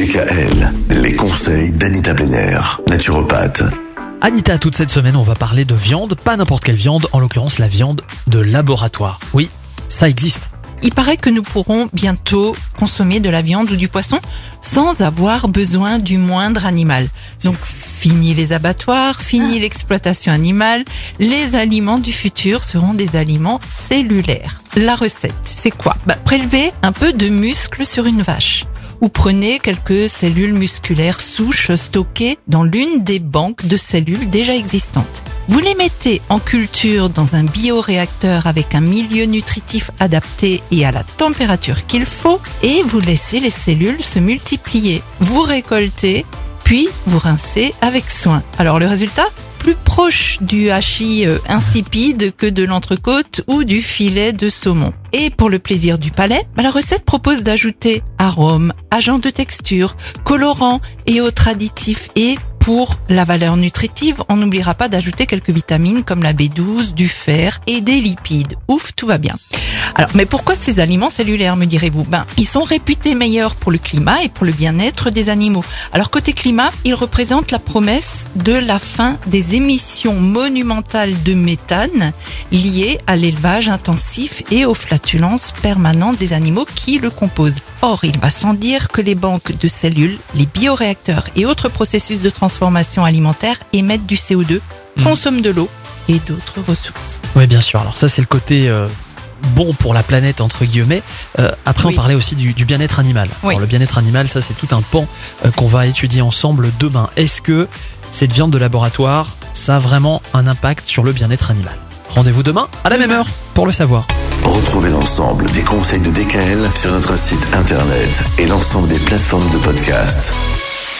DKL, les conseils d'Anita Benner, naturopathe. Anita, toute cette semaine, on va parler de viande, pas n'importe quelle viande, en l'occurrence la viande de laboratoire. Oui, ça existe. Il paraît que nous pourrons bientôt consommer de la viande ou du poisson sans avoir besoin du moindre animal. Donc fini les abattoirs, fini l'exploitation animale, les aliments du futur seront des aliments cellulaires. La recette, c'est quoi? Bah, Prélever un peu de muscle sur une vache ou prenez quelques cellules musculaires souches stockées dans l'une des banques de cellules déjà existantes. Vous les mettez en culture dans un bioréacteur avec un milieu nutritif adapté et à la température qu'il faut et vous laissez les cellules se multiplier. Vous récoltez puis vous rincez avec soin. Alors le résultat? Plus proche du hachis euh, insipide que de l'entrecôte ou du filet de saumon. Et pour le plaisir du palais, bah, la recette propose d'ajouter arômes, agents de texture, colorants et autres additifs et pour la valeur nutritive, on n'oubliera pas d'ajouter quelques vitamines comme la B12, du fer et des lipides. Ouf, tout va bien. Alors, mais pourquoi ces aliments cellulaires, me direz-vous? Ben, ils sont réputés meilleurs pour le climat et pour le bien-être des animaux. Alors, côté climat, ils représentent la promesse de la fin des émissions monumentales de méthane liées à l'élevage intensif et aux flatulences permanentes des animaux qui le composent. Or, il va sans dire que les banques de cellules, les bioréacteurs et autres processus de transformation alimentaire émettent du CO2, Mhm. consomment de l'eau et d'autres ressources. Oui, bien sûr. Alors ça, c'est le côté euh, bon pour la planète entre guillemets. Euh, après, Oui. on parlait aussi du, du bien-être animal. Oui. Alors, le bien-être animal, ça, c'est tout un pan euh, qu'on va étudier ensemble demain. Est-ce que cette viande de laboratoire, ça a vraiment un impact sur le bien-être animal? Rendez-vous demain à la même heure pour le savoir. Retrouvez l'ensemble des conseils de DKL sur notre site internet et l'ensemble des plateformes de podcast.